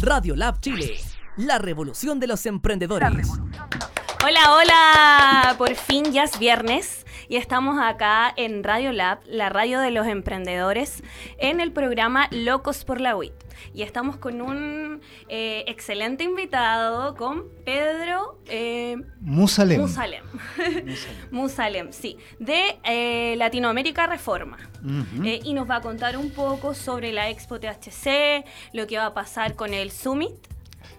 Radio Lab Chile, la revolución de los emprendedores. Hola, hola, por fin ya es viernes y estamos acá en Radio Lab, la radio de los emprendedores, en el programa Locos por la UIT. Y estamos con un eh, excelente invitado, con Pedro eh, Musalem. Musalem. Musalem, sí, de eh, Latinoamérica Reforma. Y nos va a contar un poco sobre la Expo THC, lo que va a pasar con el Summit.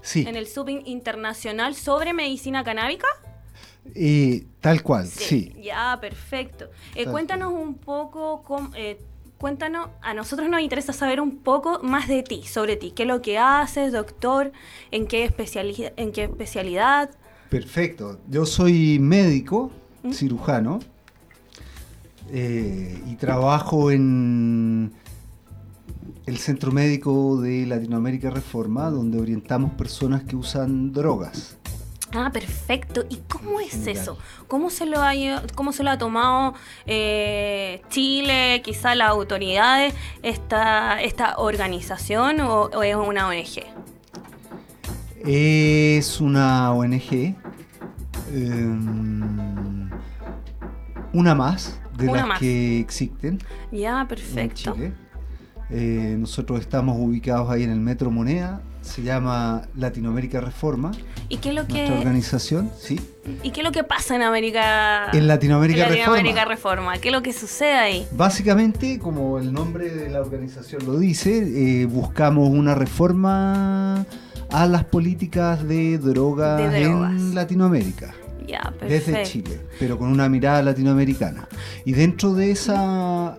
Sí. En el Summit Internacional sobre Medicina Canábica. Y tal cual, sí. Ya, perfecto. cuéntanos un poco cómo, cuéntanos, a nosotros nos interesa saber un poco más de ti, sobre ti, qué es lo que haces, doctor, en qué, especialidad, en qué especialidad. Perfecto, yo soy médico, ¿Mm? cirujano, eh, y trabajo en el Centro Médico de Latinoamérica Reforma, donde orientamos personas que usan drogas. Ah, perfecto. ¿Y cómo es eso? ¿Cómo se lo ha, cómo se lo ha tomado eh, Chile, quizá las autoridades, esta, esta organización o, es una ONG? Es una ONG. Em, una más de las que existen. Ya, perfecto. En Chile. Eh, nosotros estamos ubicados ahí en el Metro Moneda, se llama Latinoamérica Reforma. ¿Y qué es lo que organización, sí. ¿Y qué es lo que pasa en América? En Latinoamérica, en Latinoamérica Reforma. ¿Qué es lo que sucede ahí? Básicamente, como el nombre de la organización lo dice, eh, buscamos una reforma a las políticas de drogas, en Latinoamérica. Ya, desde Chile, pero con una mirada latinoamericana. Y dentro de esa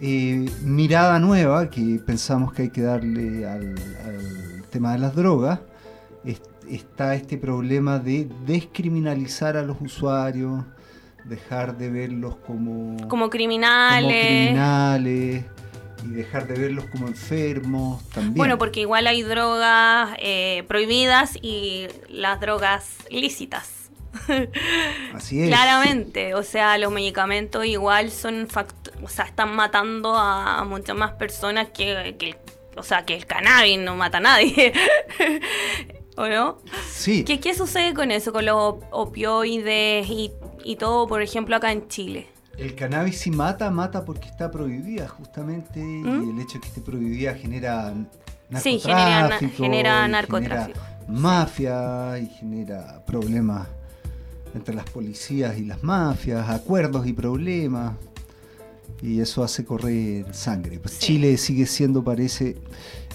eh, mirada nueva que pensamos que hay que darle al, tema de las drogas, está este problema de descriminalizar a los usuarios, dejar de verlos como, como criminales. criminales y dejar de verlos como enfermos también. Bueno, porque igual hay drogas eh, prohibidas y las drogas lícitas. Así es. Claramente, o sea, los medicamentos igual son o sea, están matando a muchas más personas que, o sea, que el cannabis no mata a nadie. ¿O no? Sí. ¿Qué, ¿Qué, sucede con eso, con los opioides y, y todo, por ejemplo, acá en Chile? El cannabis si mata, mata porque está prohibida justamente y ¿Mm? el hecho de que esté prohibida genera narcotráfico. Sí, genera, genera narcotráfico. mafia y genera problemas entre las policías y las mafias, acuerdos y problemas. Y eso hace correr sangre. Pues Chile sigue siendo, parece,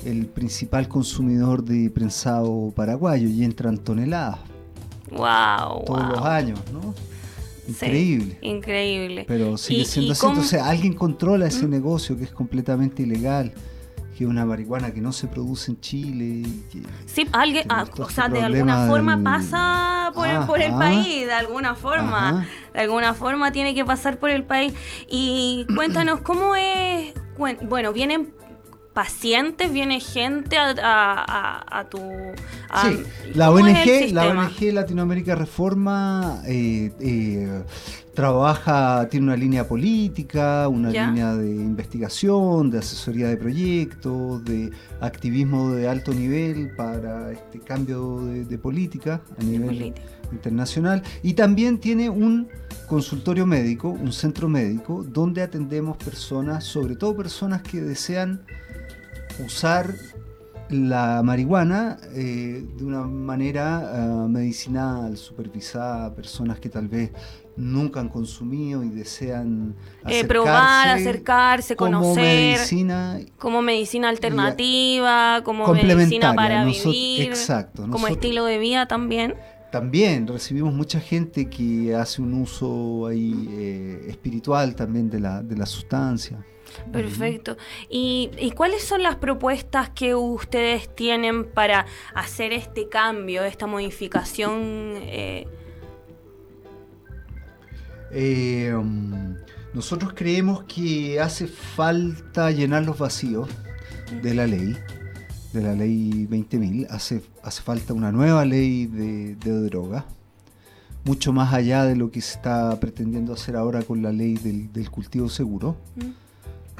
el principal consumidor de prensado paraguayo y entran toneladas. Wow, todos los años, ¿no? Increíble. increíble. Pero sigue siendo así. Entonces, alguien controla ese ¿Mm? negocio que es completamente ilegal que una marihuana que no se produce en Chile. sí, alguien, ah, o sea, de alguna forma pasa por, el, país, de alguna forma, de alguna forma tiene que pasar por el país. Y cuéntanos, ¿cómo es? Bueno, vienen pacientes, viene gente a, tu... sí, la ONG, la ONG Latinoamérica Reforma eh, eh, trabaja, tiene una línea política, una línea de investigación, de asesoría de proyectos, de activismo de alto nivel para este cambio de, política a nivel internacional. Y también tiene un consultorio médico, un centro médico donde atendemos personas, sobre todo personas que desean usar la marihuana eh, de una manera eh, medicinal, supervisada, personas que tal vez nunca han consumido y desean eh, probar, acercarse, conocer, medicina, como medicina alternativa, como medicina para vivir, exacto, como estilo de vida también. También recibimos mucha gente que hace un uso ahí espiritual también de la, de la sustancia. Perfecto. ¿Y, cuáles son las propuestas que ustedes tienen para hacer este cambio, esta modificación? Eh? Eh, um, nosotros creemos que hace falta llenar los vacíos de la ley, de la ley 20.000. Hace, hace falta una nueva ley de, droga, mucho más allá de lo que se está pretendiendo hacer ahora con la ley del, cultivo seguro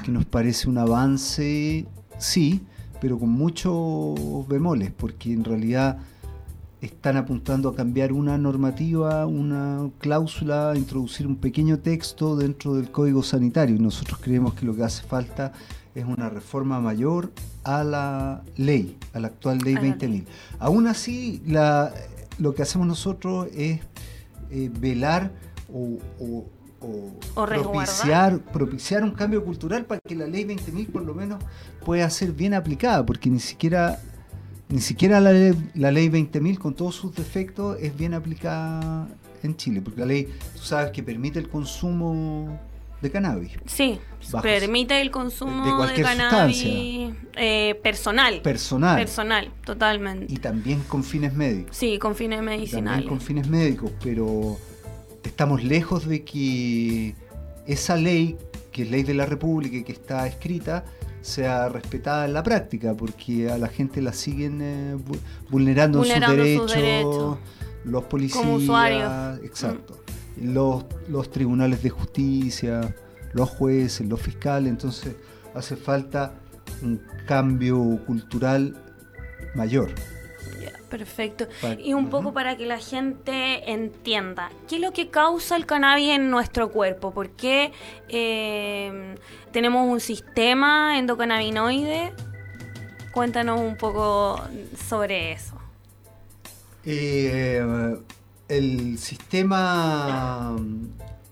que nos parece un avance, sí, pero con muchos bemoles, porque en realidad están apuntando a cambiar una normativa, una cláusula, a introducir un pequeño texto dentro del código sanitario. Y nosotros creemos que lo que hace falta es una reforma mayor a la ley, a la actual ley 20.000. Aún así, lo que hacemos nosotros es eh, velar o, propiciar, propiciar un cambio cultural para que la ley 20.000 por lo menos pueda ser bien aplicada, porque ni siquiera ni siquiera la ley, la ley 20.000 con todos sus defectos es bien aplicada en Chile, porque la ley, tú sabes que permite el consumo de cannabis. Sí, permite el consumo de, cannabis eh, personal. Personal. Personal, totalmente. Y también con fines médicos. Sí, con fines medicinales. También con fines médicos, pero estamos lejos de que esa ley, que es ley de la República y que está escrita, sea respetada en la práctica, porque a la gente la siguen eh, vulnerando, sus, derechos, los policías, Como usuarios. exacto, los, los tribunales de justicia, los jueces, los fiscales, entonces hace falta un cambio cultural mayor. Perfecto. Y un poco para que la gente entienda, ¿qué es lo que causa el cannabis en nuestro cuerpo? ¿Por qué eh, tenemos un sistema endocannabinoide? Cuéntanos un poco sobre eso. Eh, el sistema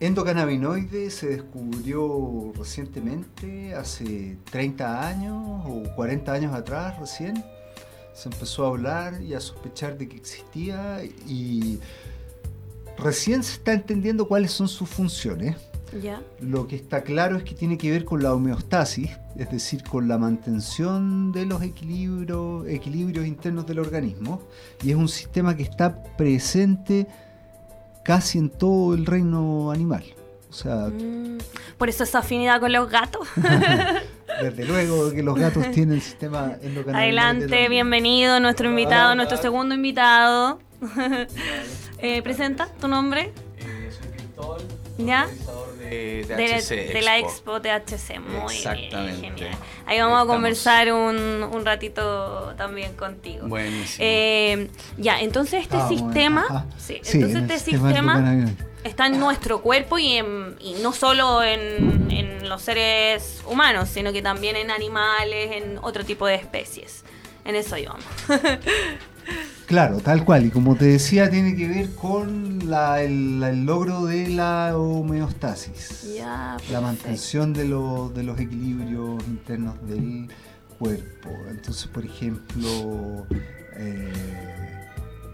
endocannabinoide se descubrió recientemente, hace 30 años o 40 años atrás recién se empezó a hablar y a sospechar de que existía y recién se está entendiendo cuáles son sus funciones. Lo que está claro es que tiene que ver con la homeostasis, es decir, con la mantención de los equilibrios, equilibrios internos del organismo, y es un sistema que está presente casi en todo el reino animal. O sea, mm, por eso esa afinidad con los gatos. Desde luego que los gatos tienen sistema endocannabinoide. Adelante, bienvenido, nuestro invitado, nuestro segundo invitado. eh, ¿Presenta tu nombre? Eh, soy Cristóbal, ¿Ya? De, de, de, de, la Expo THC, muy Exactamente. genial. Ahí vamos a conversar un, un, ratito también contigo. Buenísimo. Eh, ya, entonces este ah, sistema, sí, sí, entonces este sistema está en nuestro cuerpo y, y no solo en, en, los seres humanos, sino que también en animales, en otro tipo de especies. En eso íbamos. claro, tal cual. Y como te decía, tiene que ver con la, el, logro de la homeostasis. la mantención de, de los equilibrios internos del cuerpo. Entonces, por ejemplo, eh,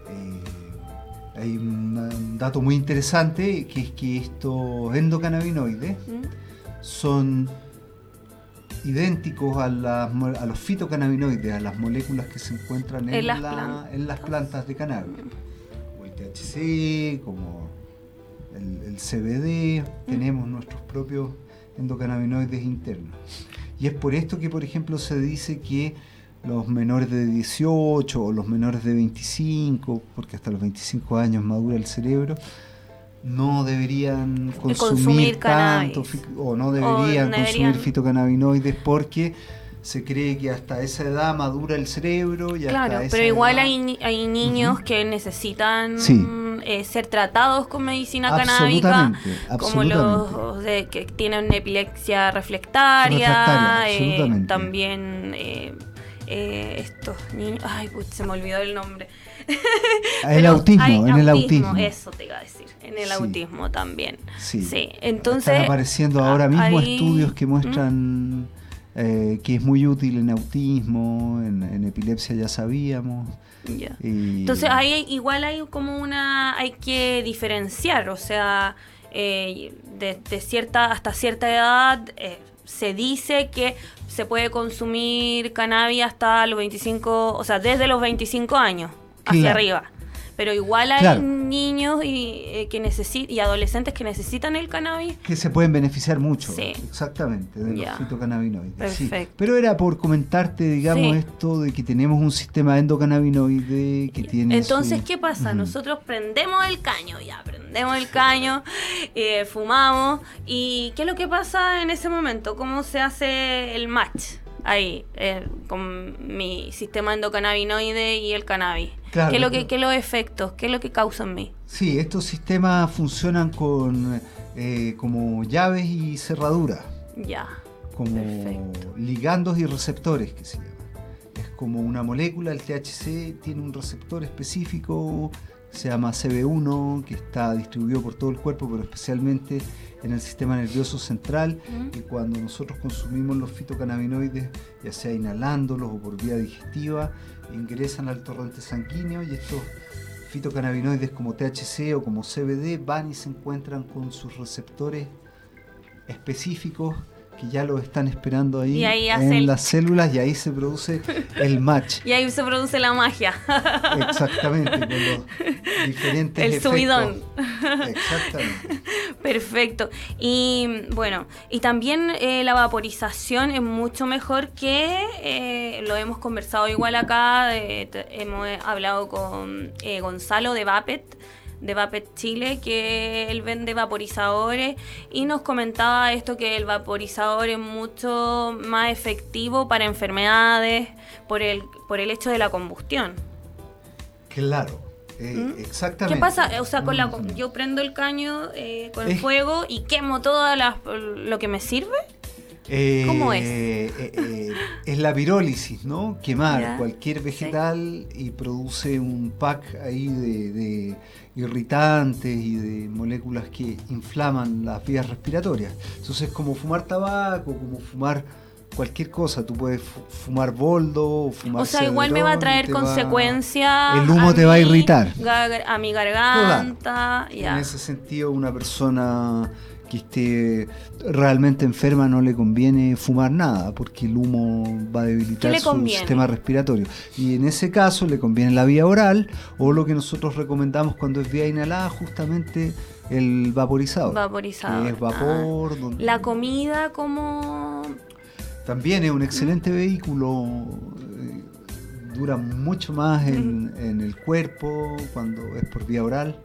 eh, hay un, dato muy interesante que es que estos endocannabinoides ¿Mm? son idénticos a, a, los fitocannabinoides, a las moléculas que se encuentran en, las, plantas. de cannabis. Como el THC, como el, CBD, ¿Mm? tenemos nuestros propios endocannabinoides internos. Y es por esto que, por ejemplo, se dice que los menores de 18 o los menores de 25, porque hasta los 25 años madura el cerebro, no deberían consumir, tanto o no deberían consumir fitocannabinoides porque se cree que hasta esa edad madura el cerebro y claro, pero igual hay, hay niños que necesitan eh, ser tratados con medicina canábica, como los de, que tienen epilepsia reflectaria, eh, también eh, eh, estos niños. Ay, se me olvidó el nombre. el autismo, en el autismo. Eso te iba a decir, en el autismo también. Sí. Entonces. Están apareciendo ahora mismo estudios que muestran ¿Mm? eh, que es muy útil en autismo, en, epilepsia ya sabíamos. Entonces ahí igual hay como una. Hay que diferenciar, o sea. Eh, de, de, cierta hasta cierta edad eh, se dice que se puede consumir cannabis hasta los 25, o sea, desde los 25 años hacia arriba. Pero igual hay niños y, eh, que necesitan y adolescentes que necesitan el cannabis. Que se pueden beneficiar mucho. Sí. Exactamente, de los fitocannabinoides. Perfecto. Pero era por comentarte, digamos, esto de que tenemos un sistema endocannabinoide que tiene. Entonces, ¿qué pasa? Nosotros prendemos el caño, ya, prendemos el caño, eh, fumamos. ¿Y qué es lo que pasa en ese momento? ¿Cómo se hace el match? Ahí, eh, con mi sistema endocannabinoide y el cannabis. ¿Qué, es lo que, ¿Qué los efectos? ¿Qué es lo que causan en mí? Sí, estos sistemas funcionan con eh, como llaves y cerraduras. Ya. Como ligandos y receptores, que se llama. Es como una molécula, el THC tiene un receptor específico se llama CB1, que está distribuido por todo el cuerpo, pero especialmente en el sistema nervioso central. Y cuando nosotros consumimos los fitocannabinoides, ya sea inhalándolos o por vía digestiva, ingresan al torrente sanguíneo y estos fitocannabinoides como THC o como CBD van y se encuentran con sus receptores específicos que ya lo están esperando ahí en las células y ahí se produce el match. y ahí se produce la magia. Exactamente, con los diferentes El subidón. Exactamente. Perfecto. Y bueno, y también eh, la vaporización es mucho mejor que, eh, lo hemos conversado igual acá, hemos hablado con eh, Gonzalo de Vapet de Vapet Chile, que él vende vaporizadores y nos comentaba esto que el vaporizador es mucho más efectivo para enfermedades por el, por el hecho de la combustión. Claro. Eh, ¿Mm? Exactamente. ¿Qué pasa? O sea, con la, mm. yo prendo el caño eh, con el fuego y quemo todo lo que me sirve. ¿Cómo es? Eh, es la pirólisis, ¿no? Quemar cualquier vegetal y produce un pack ahí de irritantes y de moléculas que inflaman las vías respiratorias. Entonces, como fumar tabaco, como fumar cualquier cosa, tú puedes fumar boldo, fumar O sea, igual me va a traer consecuencias. El humo te va a irritar. A mi garganta. En ese sentido, una persona que esté realmente enferma no le conviene fumar nada porque el humo va a debilitar su sistema respiratorio. Y en ese caso le conviene la vía oral o lo que nosotros recomendamos cuando es vía inhalada, justamente el vaporizador. Vaporizador. es vapor. Ah. La comida como... También es un excelente vehículo. Eh, dura mucho más en, en el cuerpo cuando es por vía oral.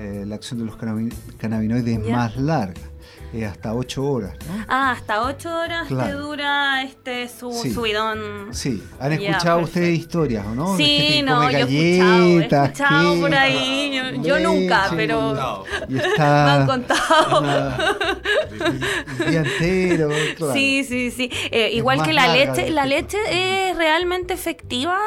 Eh, la acción de los cannabinoides es más larga. Eh, hasta 8 horas. ¿no? Ah, hasta 8 horas te dura este su subidón. Sí, han escuchado ustedes historias, ¿o no? Sí, no, yo he escuchado, he escuchado por ahí, yo, nunca, pero me han contado. el día entero. Sí, sí, sí. Eh, igual que la leche, la leche es realmente efectiva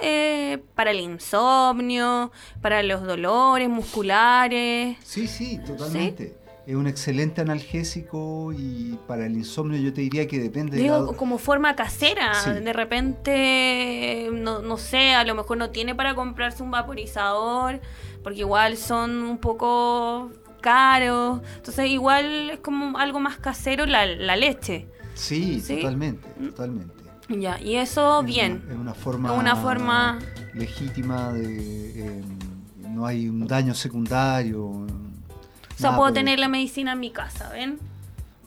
eh, para el insomnio, para los dolores musculares. Sí, sí, totalmente es un excelente analgésico y para el insomnio yo te diría que depende Digo, como forma casera. De repente, no, no sé, a lo mejor no tiene para comprarse un vaporizador, porque igual son un poco caros. Entonces, igual es como algo más casero la, la leche. Sí, totalmente, mm. totalmente. Ya, y eso bien. es una forma, una forma legítima de... Eh, no hay un daño secundario sea, puedo tener la medicina en mi casa, ¿ven?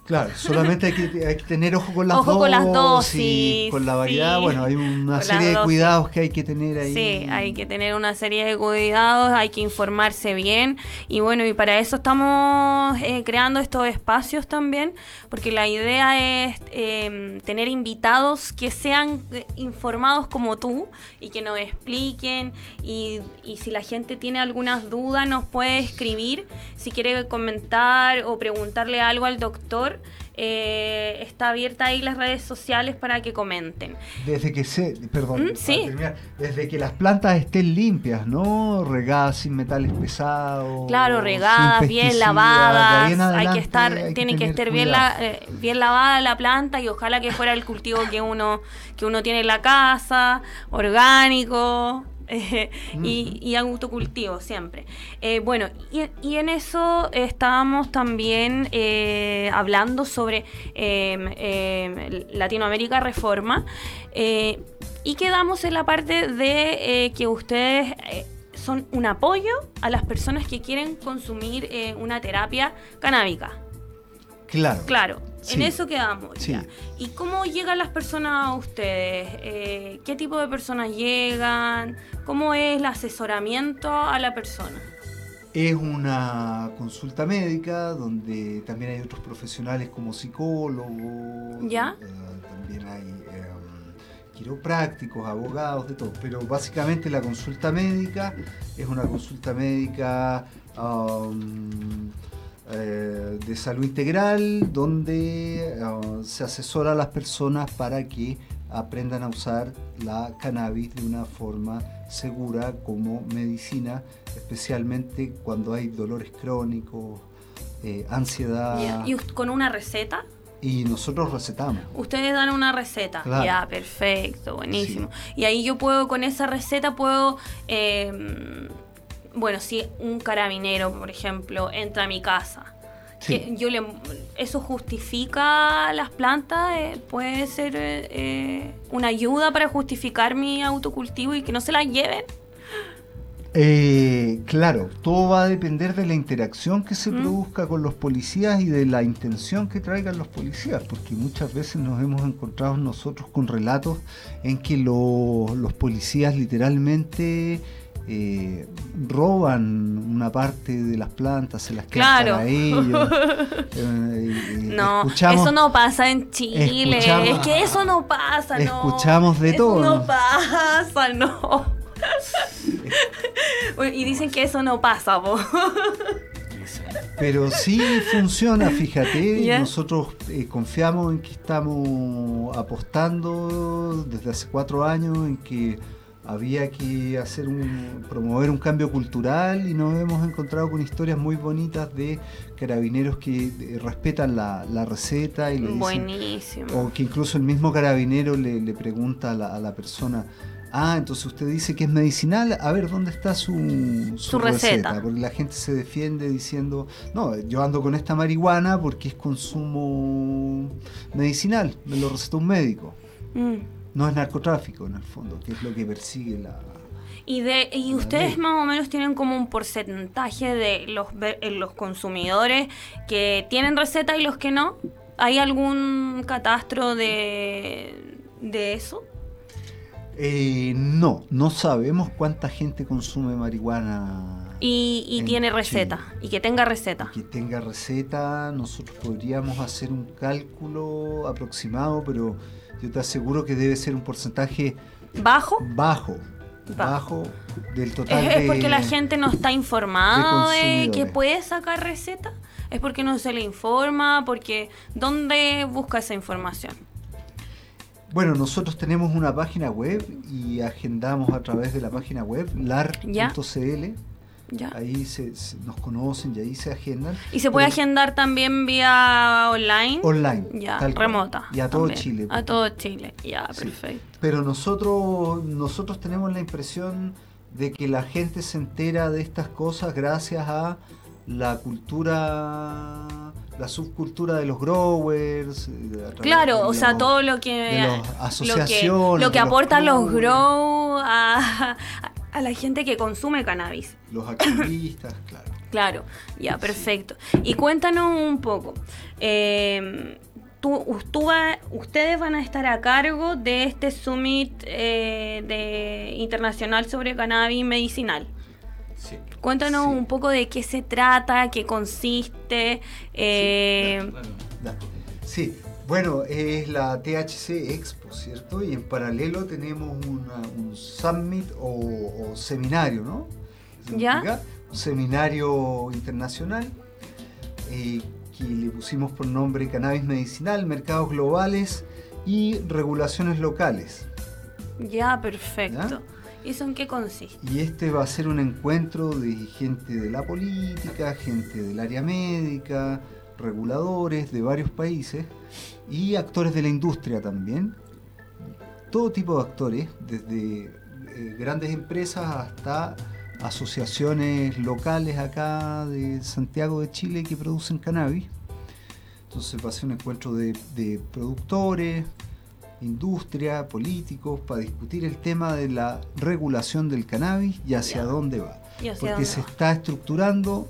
Claro, solamente hay que, tener ojo con las ojo con las dosis. Con la variedad, bueno, hay una serie de cuidados que hay que tener ahí. Sí, hay que tener una serie de cuidados, hay que informarse bien. Y bueno, y para eso estamos eh, creando estos espacios también, porque la idea es em, tener invitados que sean eh, informados como tú y que nos expliquen. Y, y si la gente tiene algunas dudas, nos puede escribir. Si quiere comentar o preguntarle algo al doctor eh, está abierta ahí las redes sociales para que comenten. Desde que se, perdón, ¿Mm? desde que las plantas estén limpias, ¿no? Regadas sin metales pesados. Claro, regadas, bien lavadas. hay que estar, tiene que, estar bien, la, eh, bien lavada la planta y ojalá que fuera el cultivo que uno, que uno tiene en la casa, orgánico. y, autocultivo siempre. Eh, bueno, y, en eso estábamos también eh, hablando sobre em, em, Latinoamérica Reforma eh, y quedamos en la parte de que ustedes son un apoyo a las personas que quieren consumir una terapia canábica. Claro. Claro. En eso quedamos. ¿Y cómo llegan las personas a ustedes? Eh, ¿Qué tipo de personas llegan? ¿Cómo es el asesoramiento a la persona? Es una consulta médica donde también hay otros profesionales como psicólogos. ¿Ya? Eh, también hay eh, quiroprácticos, abogados, de todo. Pero básicamente la consulta médica es una consulta médica um, eh, de salud integral donde uh, se asesora a las personas para que aprendan a usar la cannabis de una forma segura como medicina, especialmente cuando hay dolores crónicos, eh, ansiedad. ¿Y con una receta? Y nosotros recetamos. Ustedes dan una receta. Ya, perfecto, buenísimo. Y ahí yo puedo, con esa receta puedo... Em, bueno, si un carabinero, por ejemplo, entra a mi casa, yo le, ¿eso justifica las plantas? Eh, ¿Puede ser eh, una ayuda para justificar mi autocultivo y que no se las lleven? Eh, claro, todo va a depender de la interacción que se mm. produzca con los policías y de la intención que traigan los policías, porque muchas veces nos hemos encontrado nosotros con relatos en que los policías literalmente eh, roban una parte de las plantas, se las quedan claro. para ellos. Eh, no, eso no pasa en Chile. Es que eso no pasa, no. Escuchamos de todo. No pasa, no. y dicen que eso no pasa, vos. Pero sí funciona, fíjate. Nosotros eh, confiamos en que estamos apostando desde hace cuatro años en que había que hacer un, promover un cambio cultural y nos hemos encontrado con historias muy bonitas de carabineros que eh, respetan la, receta y le Buenísimo. o que incluso el mismo carabinero le, pregunta a la, persona Ah, entonces usted dice que es medicinal. A ver, ¿dónde está su, receta? Porque la gente se defiende diciendo, no, yo ando con esta marihuana porque es consumo medicinal, me lo recetó un médico. Mm no es narcotráfico en el fondo, que es lo que persigue la... Y, de, y ustedes más o menos tienen como un porcentaje de los, eh, los consumidores que tienen receta y los que no. ¿Hay algún catastro de, de eso? Eh, no, no sabemos cuánta gente consume marihuana. Y, tiene receta, y que tenga receta. que tenga receta, nosotros podríamos hacer un cálculo aproximado, pero yo te aseguro que debe ser un porcentaje bajo. Bajo. Bajo del total. ¿Es, porque la gente no está informada de, que puede sacar receta? ¿Es porque no se le informa? porque ¿Dónde busca esa información? Bueno, nosotros tenemos una página web y agendamos a través de la página web lar.cl Ahí se, nos conocen y ahí se agendan. ¿Y se puede agendar también vía online? Online. Ya, remota. Y a todo Chile. A todo Chile, ya, perfecto. Pero nosotros, nosotros tenemos la impresión de que la gente se entera de estas cosas gracias a la cultura la subcultura de los growers. Claro, o sea, todo lo que. asociaciones. Lo que, aportan los grow a, a la gente que consume cannabis. Los activistas, claro. Claro, ya, perfecto. Y cuéntanos un poco. Eh, tú, ustedes van a estar a cargo de este summit eh, de, internacional sobre cannabis medicinal. Sí. Cuéntanos un poco de qué se trata, qué consiste. Eh, sí, bueno, es la THC Expo, ¿cierto? Y en paralelo tenemos un summit o, seminario, ¿no? ¿Ya? Un seminario internacional eh, que le pusimos por nombre Cannabis Medicinal, Mercados Globales y Regulaciones Locales. Ya, perfecto. ¿Y eso en qué consiste? Y este va a ser un encuentro de gente de la política, gente del área médica, reguladores de varios países y actores de la industria también. Todo tipo de actores, desde eh, grandes empresas hasta asociaciones locales acá de Santiago de Chile que producen cannabis. Entonces va a ser un encuentro de, productores, industria, políticos, para discutir el tema de la regulación del cannabis y hacia dónde va. Porque se está estructurando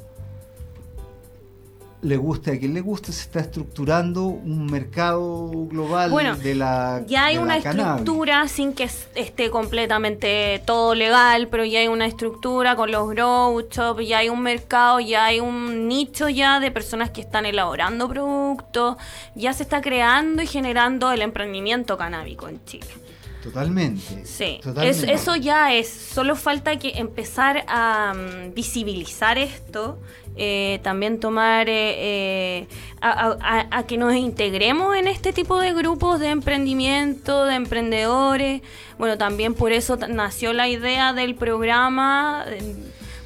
le guste a quien le guste, se está estructurando un mercado global de la Ya hay una estructura sin que esté completamente todo legal, pero ya hay una estructura con los grow shops, ya hay un mercado, ya hay un nicho ya de personas que están elaborando productos, ya se está creando y generando el emprendimiento canábico en Chile. Totalmente. Sí, eso ya es, solo falta que empezar a mm, visibilizar esto, eh, también tomar, eh, eh, a, que nos integremos en este tipo de grupos de emprendimiento, de emprendedores. Bueno, también por eso nació la idea del programa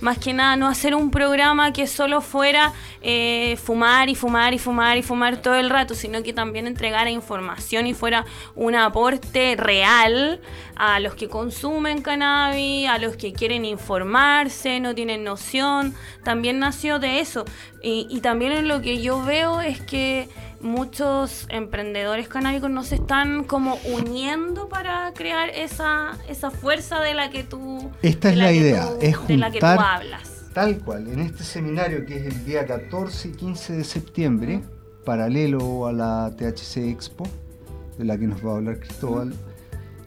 más que nada no hacer un programa que solo fuera eh, fumar y fumar y fumar y fumar todo el rato, sino que también entregara información y fuera un aporte real a los que consumen cannabis, a los que quieren informarse, no tienen noción. También nació de eso. Y, y también lo que yo veo es que muchos emprendedores canábicos no se están como uniendo para crear esa, esa fuerza de la que tú Esta es la, idea, es juntar, de la que tú hablas. Tal cual, en este seminario que es el día 14 y 15 de septiembre, paralelo a la THC Expo, de la que nos va a hablar Cristóbal,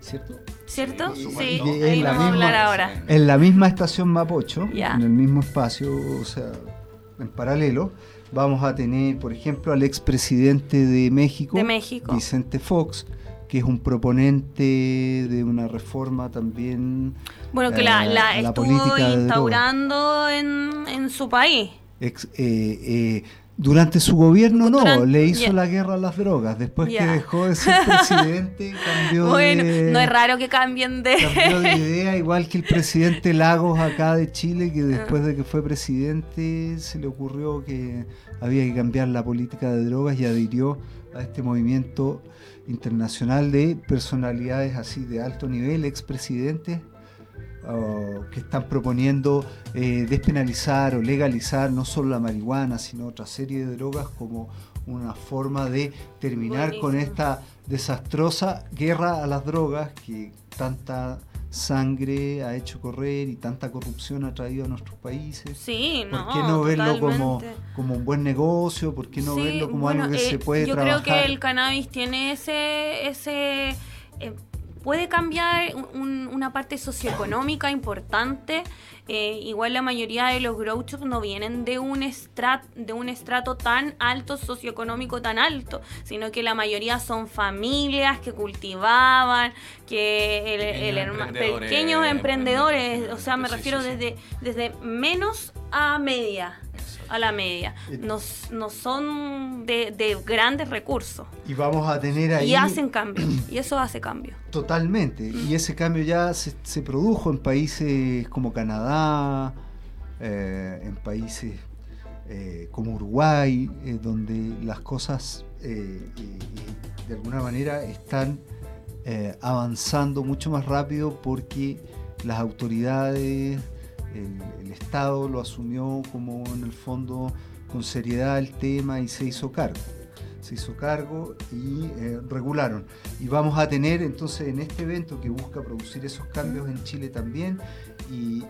¿cierto? ¿Cierto? Sí, ahí nos va a hablar ahora. En la misma estación Mapocho, en el mismo espacio, o sea, en paralelo, vamos a tener, por ejemplo, al expresidente de México, de México, Vicente Fox, que es un proponente de una reforma también. Bueno, que la, eh, estuvo instaurando en, en, su país. eh, eh, durante su gobierno no, le hizo la guerra a las drogas. Después que dejó de ser presidente, cambió bueno, no es raro que cambien de... Cambió de idea, igual que el presidente Lagos acá de Chile, que ah. después de que fue presidente se le ocurrió que había que cambiar la política de drogas y adhirió a este movimiento internacional de personalidades así de alto nivel, expresidentes, que están proponiendo eh, despenalizar o legalizar no solo la marihuana, sino otra serie de drogas como una forma de terminar con esta desastrosa guerra a las drogas que tanta sangre ha hecho correr y tanta corrupción ha traído a nuestros países. Sí, ¿Por qué no verlo como, como un buen negocio? ¿Por qué no verlo como algo que se eh, puede trabajar? Yo creo que el cannabis tiene ese... ese eh, puede cambiar una parte socioeconómica importante. Eh, igual la mayoría de los grow no vienen de un, estrat, de un estrato tan alto, socioeconómico tan alto, sino que la mayoría son familias que cultivaban, que el, pequeños emprendedores, o sea, me refiero desde, desde menos a media a la media. No, no son de, grandes recursos. Y vamos a tener ahí... Y hacen cambio. y eso hace cambio. Totalmente. Y ese cambio ya se, produjo en países como Canadá, eh, en países eh, como Uruguay, eh, donde las cosas de alguna manera están avanzando mucho más rápido porque las autoridades el, Estado lo asumió como en el fondo con seriedad el tema y se hizo cargo. Se hizo cargo y eh, regularon. Y vamos a tener entonces en este evento que busca producir esos cambios en Chile también y,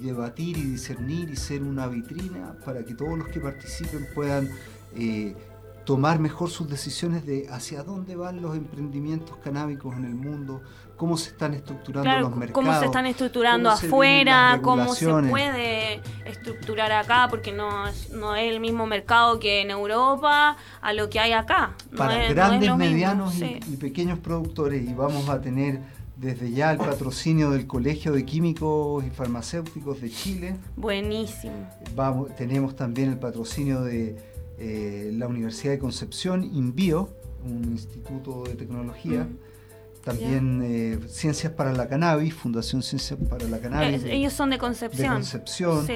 debatir y discernir y ser una vitrina para que todos los que participen puedan eh, tomar mejor sus decisiones de hacia dónde van los emprendimientos canábicos en el mundo, cómo se están estructurando los mercados. Cómo se están estructurando afuera, cómo se puede estructurar acá, porque no es, no es el mismo mercado que en Europa a lo que hay acá. Para grandes, medianos y, pequeños productores, y vamos a tener desde ya el patrocinio del Colegio de Químicos y Farmacéuticos de Chile. Buenísimo. Vamos, tenemos también el patrocinio de eh, la Universidad de Concepción, INVIO, un instituto de tecnología. Mm. También eh, Ciencias para la Cannabis, Fundación Ciencias para la Cannabis. Eh, ellos son de Concepción. De Concepción.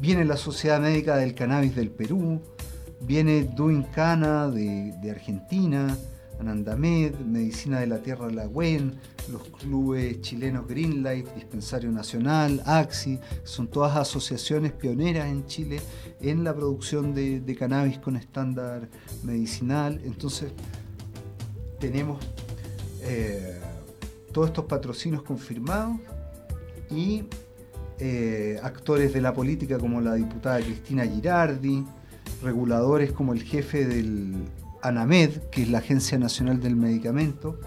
viene la Sociedad Médica del Cannabis del Perú. Viene Duin Cana de, de Argentina. Anandamed, Medicina de la Tierra La WEN, los clubes chilenos Green Life, Dispensario Nacional, AXI, son todas asociaciones pioneras en Chile en la producción de, cannabis con estándar medicinal. Entonces, tenemos eh, todos estos patrocinios confirmados y eh, actores de la política como la diputada Cristina Girardi, reguladores como el jefe del ANAMED, que es la Agencia Nacional del Medicamento,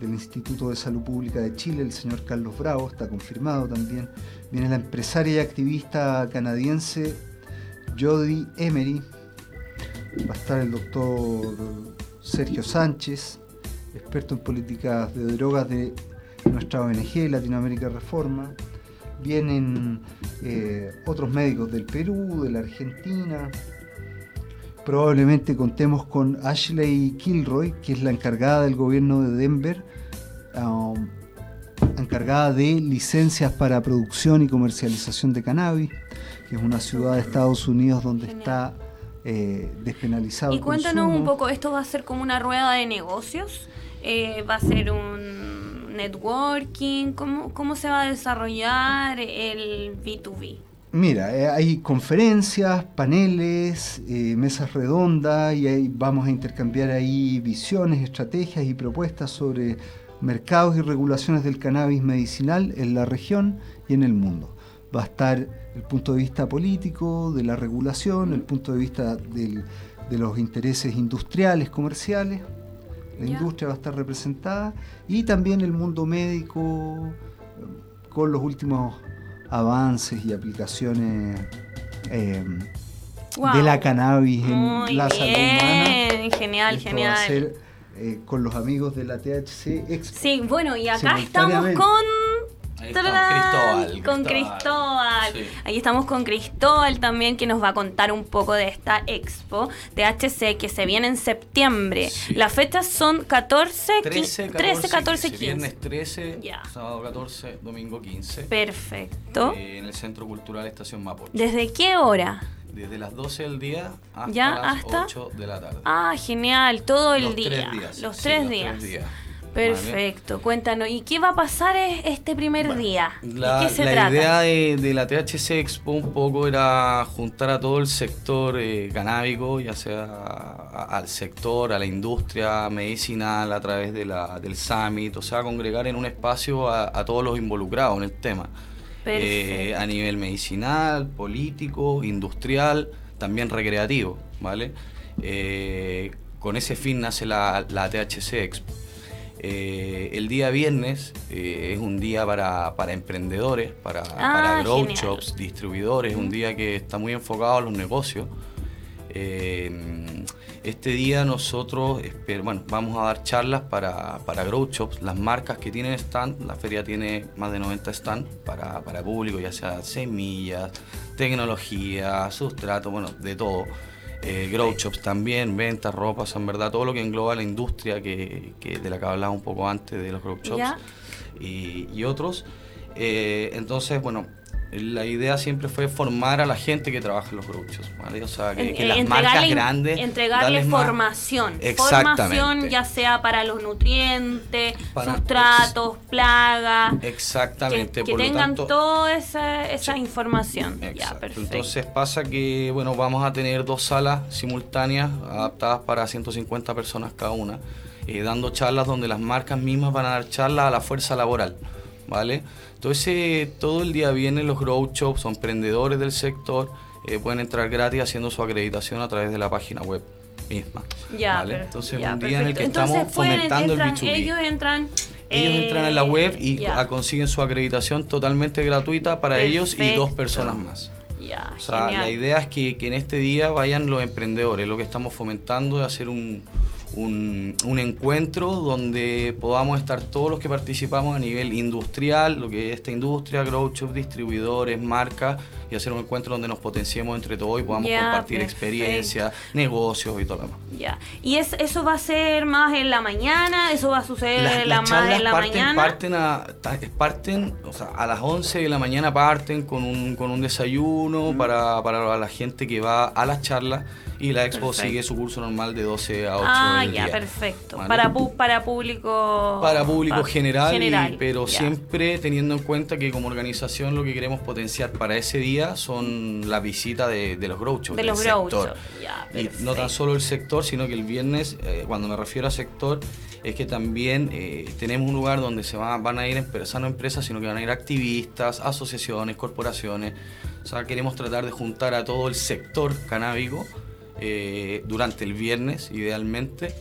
del Instituto de Salud Pública de Chile, el señor Carlos Bravo, está confirmado también. Viene la empresaria y activista canadiense Jody Emery, va a estar el doctor Sergio Sánchez, experto en políticas de drogas de nuestra ONG Latinoamérica Reforma. Vienen eh, otros médicos del Perú, de la Argentina. Probablemente contemos con Ashley Kilroy, que es la encargada del gobierno de Denver, um, encargada de licencias para producción y comercialización de cannabis, que es una ciudad de Estados Unidos donde está eh, despenalizado. Y cuéntanos un poco, ¿esto va a ser como una rueda de negocios? Eh, ¿Va a ser un networking? ¿Cómo, ¿Cómo se va a desarrollar el B2B? Mira, eh, hay conferencias, paneles, mesas redondas y ahí vamos a intercambiar ahí visiones, estrategias y propuestas sobre mercados y regulaciones del cannabis medicinal en la región y en el mundo. Va a estar el punto de vista político, de la regulación, el punto de vista de los intereses industriales, comerciales. La industria va a estar representada y también el mundo médico con los últimos avances y aplicaciones eh, de la cannabis en la salud humana. Genial, genial. Eh, con los amigos de la THC Expo. Sí, bueno, y acá estamos con... Cristóbal. Con Cristóbal. Ahí estamos con Cristóbal también, que nos va a contar un poco de esta expo THC que se viene en septiembre. Las fechas son 14, 13, 14, 15. Viernes 13, sábado 14, domingo 15. Perfecto. Eh, en el Centro Cultural Estación Mapocho. ¿Desde qué hora? Desde las 12 del día hasta las 8 de la tarde. Ah, genial, todo el día. Los tres días. Perfecto, cuéntanos, ¿y qué va a pasar este primer día? La, qué se la idea de, la THC Expo un poco era juntar a todo el sector eh, canábico, ya sea al sector, a la industria medicinal a través de la, del Summit, o sea, congregar en un espacio a todos los involucrados en el tema. Eh, a nivel medicinal, político, industrial, también recreativo, ¿vale? Eh, con ese fin nace la, THC Expo. Eh, el día viernes es un día para, emprendedores, para, ah, para grow shops, distribuidores, un día que está muy enfocado a los negocios. Este día nosotros bueno, vamos a dar charlas para, para Grow Shops, las marcas que tienen stand, la feria tiene más de 90 stands para, para público, ya sea semillas, tecnología, sustrato, bueno, de todo. Eh, grow shops también, ventas, ropas, en verdad, todo lo que engloba la industria que, de la que hablaba un poco antes de los grow shops y, otros. Eh, entonces, bueno, la idea siempre fue formar a la gente que trabaja en los gruchos, ¿vale? O sea, que, las marcas grandes... Entregarle formación. Formación ya sea para los nutrientes, sustratos, plagas. Exactamente. Que, tengan toda esa, esa información. Ya, perfecto. Entonces pasa que, bueno, vamos a tener dos salas simultáneas adaptadas para 150 personas cada una, eh, dando charlas donde las marcas mismas van a dar charlas a la fuerza laboral, ¿vale? Entonces, todo el día vienen los grow shops, son emprendedores del sector, eh, pueden entrar gratis haciendo su acreditación a través de la página web misma. Ya, Entonces, un día en el que estamos fomentando el B2B. Ellos entran ellos entran en la web y consiguen su acreditación totalmente gratuita para ellos y dos personas más. o sea, la idea es que, que, en este día vayan los emprendedores. Lo que estamos fomentando es hacer un, un, encuentro donde podamos estar todos los que participamos a nivel industrial, lo que es esta industria, grow shop, distribuidores, marcas, y hacer un encuentro donde nos potenciemos entre todos y podamos compartir experiencias, negocios y todo lo demás. Ya. ¿Y es, eso va a ser más en la mañana? ¿Eso va a suceder en la, más en la parten, mañana? Parten, a, parten o sea, a las 11 de la mañana parten con un, con un desayuno para, para la gente que va a las charlas y la expo sigue su curso normal de 12 a 8 Ah, ya, perfecto. Para, para público... Para público general, pero siempre teniendo en cuenta que como organización lo que queremos potenciar para ese día son la visita de, los grow shows, de los sector. y no tan solo el sector, sino que el viernes, eh, cuando me refiero a sector, es que también eh, tenemos un lugar donde se van a ir empresas, no empresas, sino que van a ir activistas, asociaciones, corporaciones. O sea, queremos tratar de juntar a todo el sector canábico eh, durante el viernes, idealmente,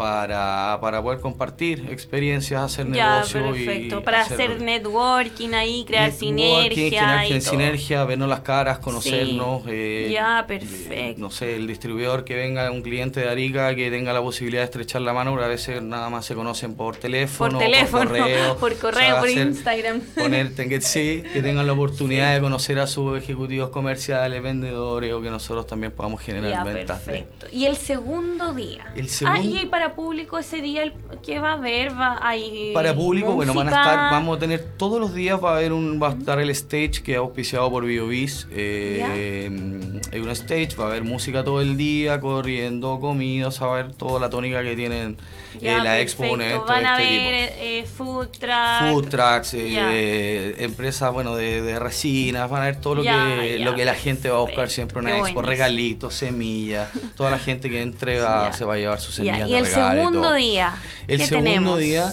para, para poder compartir experiencias, hacer negocio perfecto. para hacer, networking ahí, crear sinergia. Generar sinergia, vernos las caras, conocernos. Eh, ya, perfecto. no sé, el distribuidor que venga, un cliente de Arica que tenga la posibilidad de estrechar la mano, a veces nada más se conocen por teléfono, por, teléfono, por correo, por, correo, por Instagram. Ponerte que sí, que tengan la oportunidad de conocer a sus ejecutivos comerciales, vendedores o que nosotros también podamos generar ya, ventas. Perfecto. Y el segundo día. El segundo, ah, y para público ese día, ¿qué va a haber? Va, hay para público, bueno, van a estar, vamos a tener todos los días, va a haber un, va a estar el stage que es auspiciado por BioBiz. Eh, hay un stage, va a haber música todo el día, corriendo, comidas, va a haber toda la tónica que tienen eh, la expo, un Van a este ver eh, food trucks. Food trucks, eh, empresas, bueno, de, de, resinas, van a ver todo lo, que, lo que la gente va a buscar siempre en una expo, regalitos, semillas, toda la gente que entrega se va a llevar sus semillas. Y el segundo día. El segundo día.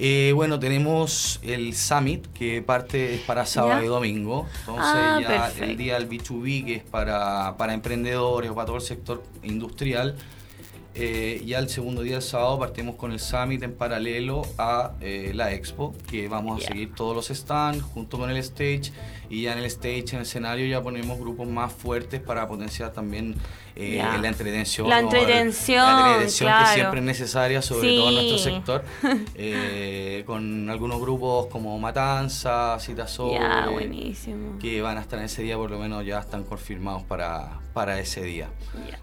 Eh, bueno, tenemos el Summit, que parte es para sábado y domingo. Entonces, ah, ya el día del B2B, que es para, para emprendedores o para todo el sector industrial. Eh, ya el segundo día del sábado partimos con el Summit en paralelo a eh, la Expo, que vamos a seguir todos los stands junto con el stage y ya en el stage, en el escenario, ya ponemos grupos más fuertes para potenciar también eh, la entretención. La entretención, que siempre es necesaria, sobre todo en nuestro sector, eh, con algunos grupos como Matanza, Cita que van a estar en ese día, por lo menos ya están confirmados para, para ese día.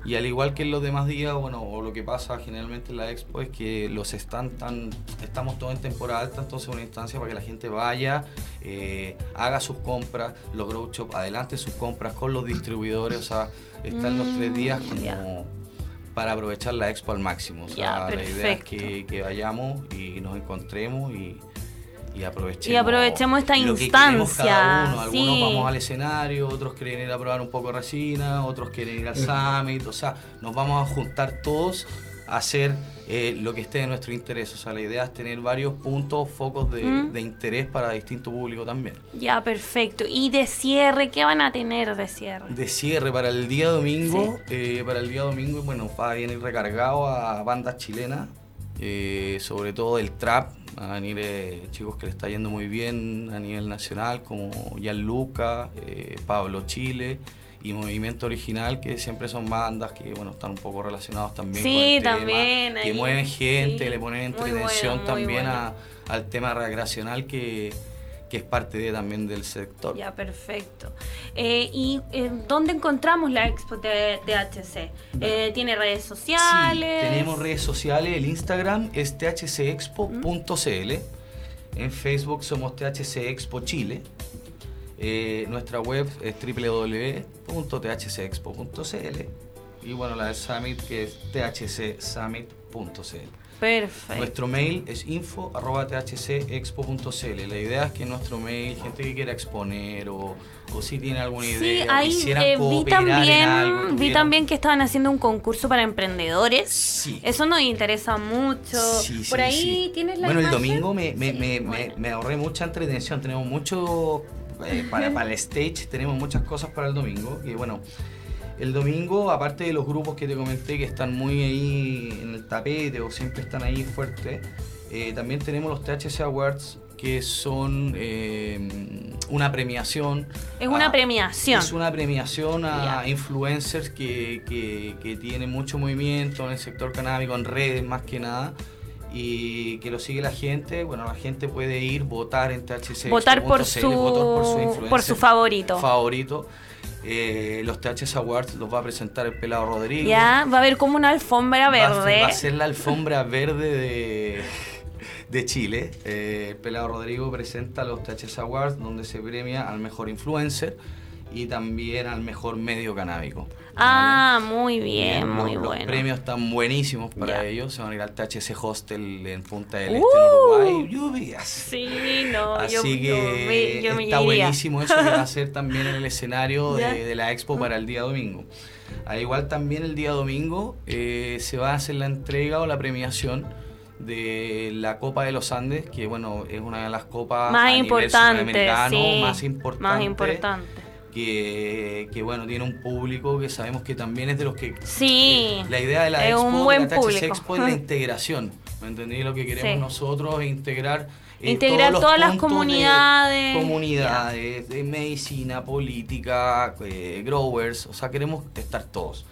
Y al igual que en los demás días, bueno, o lo que pasa generalmente en la expo es que los están tan, estamos todos en temporada alta, entonces una instancia para que la gente vaya, eh, haga sus compras, los grow shop, adelante sus compras con los distribuidores, o sea, están los tres días mm, como para aprovechar la expo al máximo. O sea, la idea es que, vayamos y nos encontremos y, aprovechemos. Y aprovechemos esta instancia. Algunos vamos al escenario, otros quieren ir a probar un poco de resina, otros quieren ir al summit. O sea, nos vamos a juntar todos a hacer eh, lo que esté de nuestro interés. O sea, la idea es tener varios puntos, focos de, mm. interés para distinto público también. Ya, perfecto. ¿Y de cierre? ¿Qué van a tener de cierre? De cierre para el día domingo, eh, para el día domingo, bueno, va a venir recargado a bandas chilenas, eh, sobre todo el trap, a venir chicos que le está yendo muy bien a nivel nacional, como Gianluca, Pablo Chile y Movimiento Original, que siempre son bandas que bueno están un poco relacionados también con el también, que mueven gente, le ponen entretención también al tema recreacional que, es parte de, también del sector. Ya, perfecto. Eh, ¿Y eh, dónde encontramos la Expo THC? Eh, ¿Tiene redes sociales? Sí, tenemos redes sociales, el Instagram es thcexpo.cl, en Facebook somos THC Expo Chile. Eh, nuestra web es www.thcexpo.cl y bueno, la del Summit que es thcsummit.cl. Perfecto. Nuestro mail es info.thcexpo.cl. La idea es que nuestro mail, gente que quiera exponer o, si tiene alguna idea, ahí, eh, vi también, vi también que estaban haciendo un concurso para emprendedores. Sí. Eso nos interesa mucho. Por ahí tienes la Bueno, el domingo me, me, me, me, ahorré mucha entretención. Tenemos mucho eh, para, para, el stage tenemos muchas cosas para el domingo. Y bueno, el domingo, aparte de los grupos que te comenté que están muy ahí en el tapete o siempre están ahí fuertes, eh, también tenemos los THC Awards que son eh, una premiación. Es una premiación. Es una premiación a influencers que, que, que, tienen mucho movimiento en el sector canábico, en redes más que nada y que lo sigue la gente, bueno, la gente puede ir, votar en THC. Votar por su, por su, favorito. Favorito. Eh, los THC Awards los va a presentar el Pelado Rodrigo. Ya, va a haber como una alfombra verde. Va a ser, la alfombra verde de, de Chile. Eh, el Pelado Rodrigo presenta los THC Awards donde se premia al mejor influencer y también al mejor medio canábico. Ah, muy bien, muy bueno. Los premios están buenísimos para ellos. Se van a ir al THC Hostel en Punta del Este, en uh. Uruguay. Lluvias. Sí, no, Así que está buenísimo eso que va a ser también en el escenario de, la expo para el día domingo. Al igual también el día domingo eh, se va a hacer la entrega o la premiación de la Copa de los Andes, que bueno, es una de las copas más importantes, más importantes. Más importante que, que, bueno, tiene un público que sabemos que también es de los que... Sí. la idea de la Expo, de la Expo es la integración. ¿Me entendí? Lo que queremos nosotros es integrar... Eh, integrar todas las comunidades. comunidades, de medicina, política, eh, growers, o sea, queremos estar todos.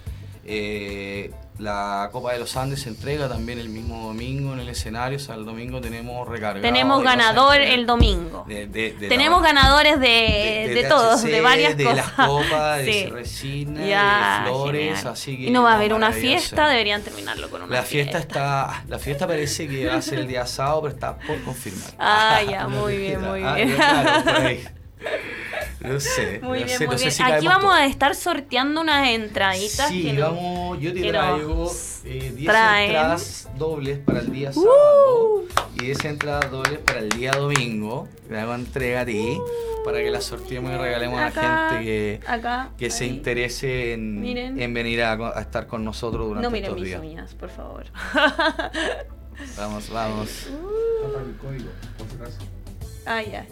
Eh, la Copa de los Andes se entrega también el mismo domingo en el escenario, o sea, el domingo tenemos recargado. Tenemos ganador el domingo. tenemos ganadores de, todos, de varias de las copas, de resina, de flores, así que... Y no va a haber una fiesta, deberían terminarlo con una la fiesta. está, la fiesta parece que va a ser el día sábado, pero está por confirmar. Ah, ya, muy bien, muy ah, bien. No sé. Muy bien, muy bien. Aquí vamos a estar sorteando unas entraditas. Sí, vamos, yo te traigo 10 eh, entradas dobles para el día uh. sábado y 10 entradas dobles para el día domingo. Te hago entrega a ti para que las sorteemos y regalemos a la gente que, que se interese en, en venir a, estar con nosotros durante no estos días. No miren mis uñas, por favor. vamos, vamos. Uh. Ah, ya.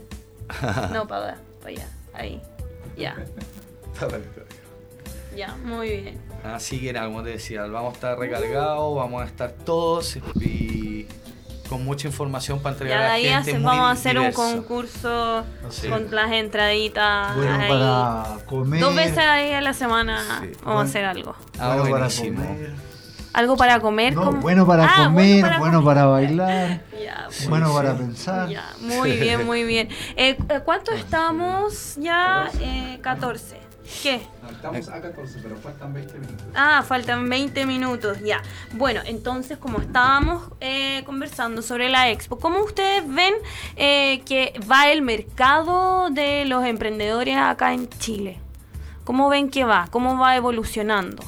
No, para allá. Ahí. Ya. ya, muy bien. Así que nada, como te decía, vamos a estar recargados, vamos a estar todos y con mucha información para entregar a la gente. vamos a hacer un concurso con las entraditas. Bueno para comer. Dos veces ahí a la semana vamos a hacer algo. Ah, buenísimo. Algo para comer. bueno para ah, comer, bueno para, bailar, bueno para pensar. muy bien, muy bien. Eh, eh, ¿Cuánto estamos ya? Eh, 14. ¿Qué? estamos a 14, pero faltan 20 minutos. Ah, faltan 20 minutos, ya. Bueno, entonces, como estábamos eh, conversando sobre la expo, ¿cómo ustedes ven que va el mercado de los emprendedores acá en Chile? ¿Cómo ven que va? ¿Cómo va evolucionando?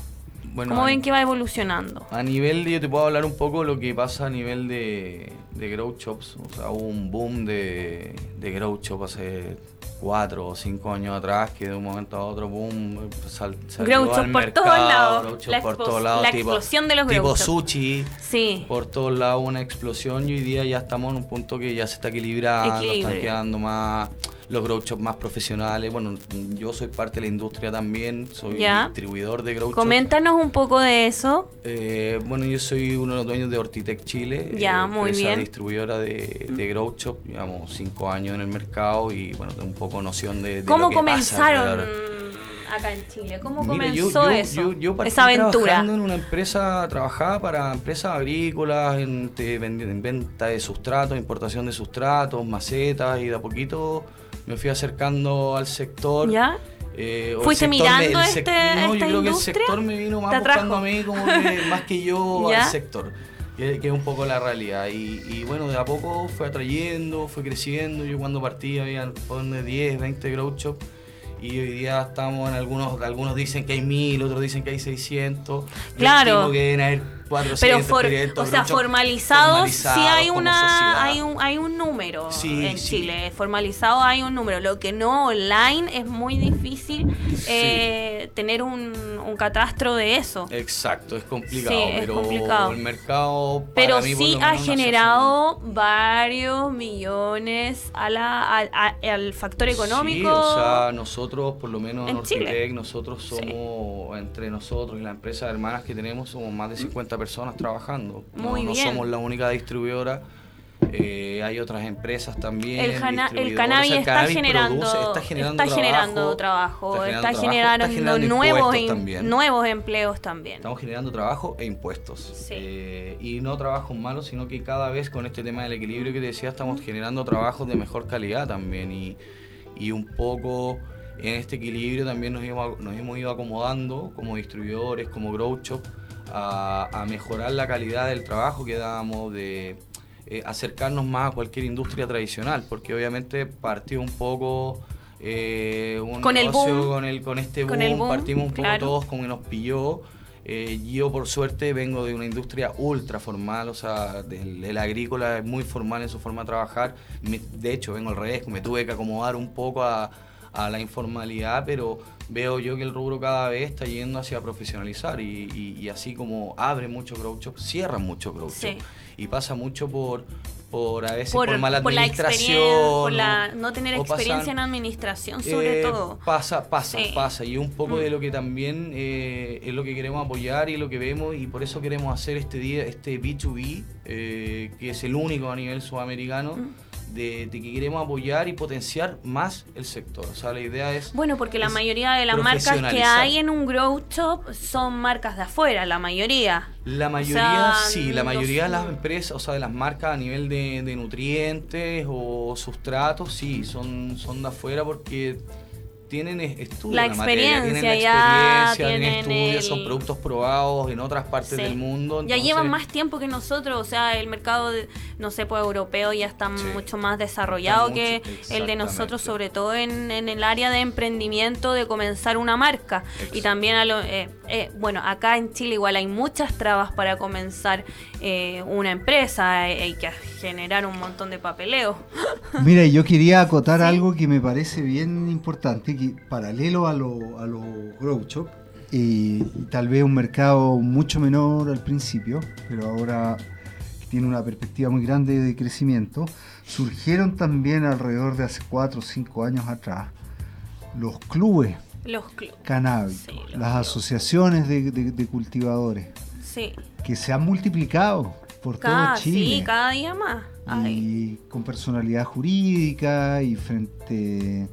¿Cómo ven que va evolucionando? A nivel, yo te puedo hablar un poco de lo que pasa a nivel de, de grow shops. O sea, hubo un boom de, de grow shops hace cuatro o cinco años atrás que de un momento a otro, boom, sal, salió al por todos lados. La, por todos lados, la explosión de los Tipo sushi. Sí. Por todos lados una explosión y hoy día ya estamos en un punto que ya se está equilibrando, están quedando más los grow shops más profesionales. Bueno, yo soy parte de la industria también, soy distribuidor de grow shops. Coméntanos un poco de eso. Eh, bueno, yo soy uno de los dueños de Hortitec Chile. Ya, eh, muy bien. distribuidora de, de grow shop, digamos, cinco años en el mercado y bueno, tengo un poco noción de, ¿Cómo comenzaron? acá en Chile? ¿Cómo comenzó eso? Yo, esa aventura. trabajando en una empresa, trabajaba para empresas agrícolas, en, en, venta de sustratos, importación de sustratos, macetas y de a poquito me fui acercando al sector. ¿Ya? Eh, ¿Fuiste mirando este, No, yo creo que el sector me vino más buscando a mí como que, más que yo al sector. Que, es un poco la realidad. Y, bueno, de a poco fue atrayendo, fue creciendo. Yo cuando partí había 10, 20 grow shops y hoy día estamos en algunos, algunos dicen que hay mil, otros dicen que hay 600. Claro. Que deben haber pero o sea, formalizados sí hay una hay un, hay un número en Chile, formalizado hay un número. Lo que no online es muy difícil eh, tener un, un, catastro de eso. Exacto, es complicado, pero el mercado Pero sí ha generado varios millones a la, al factor económico. o sea, nosotros por lo menos en Chile. nosotros somos entre nosotros y la empresa hermanas que tenemos somos más de 50 personas trabajando. Muy no, bien. no somos la única distribuidora. Eh, hay otras empresas también. El, el cannabis, está, generando, está, generando, trabajo, está generando, nuevos, nuevos empleos también. Estamos generando trabajo e impuestos. Eh, y no trabajos malos, sino que cada vez con este tema del equilibrio que te decía, estamos generando trabajos de mejor calidad también. Y, y un poco en este equilibrio también nos hemos, nos hemos ido acomodando como distribuidores, como grow shop a, mejorar la calidad del trabajo que damos, de eh, acercarnos más a cualquier industria tradicional, porque obviamente partió un poco eh, un con negocio con, el, con este boom, partimos un poco todos como que nos pilló. Eh, yo por suerte vengo de una industria ultra formal, o sea, el, agrícola es muy formal en su forma de trabajar. de hecho, vengo al revés, me tuve que acomodar un poco a, a la informalidad, pero veo yo que el rubro cada vez está yendo hacia profesionalizar y, así como abre muchos grow shops, cierran muchos grow shops. Y pasa mucho por, por a veces por, mala administración. por la, no tener experiencia en administración, sobre eh, todo. Pasa, pasa, pasa. Y un poco de mm. lo que también eh, es lo que queremos apoyar y lo que vemos, y por eso queremos hacer este día, este B2B, eh, que es el único a nivel sudamericano. Mm de, que queremos apoyar y potenciar más el sector. O sea, la idea es... Bueno, porque la mayoría de las marcas que hay en un grow shop son marcas de afuera, la mayoría. La mayoría, sí, la mayoría de las empresas, o sea, de las marcas a nivel de, de nutrientes o sustratos, sí, son, son de afuera porque tienen estudios la experiencia ya tienen, estudios, son productos probados en otras partes del mundo. Ya llevan más tiempo que nosotros, o sea, el mercado, de, no sé, pues europeo ya está mucho más desarrollado que el de nosotros, sobre todo en, el área de emprendimiento, de comenzar una marca. Y también, a lo, eh, eh, bueno, acá en Chile igual hay muchas trabas para comenzar eh, una empresa, hay que generar un montón de papeleo. Mira, yo quería acotar algo que me parece bien importante, que paralelo a los a lo grow shop, y tal vez un mercado mucho menor al principio, pero ahora tiene una perspectiva muy grande de crecimiento, surgieron también alrededor de hace 4 o 5 años atrás los clubes los canábicos, las asociaciones de, cultivadores, que se han multiplicado por todo Chile. Sí, cada día más. Y con personalidad jurídica y frente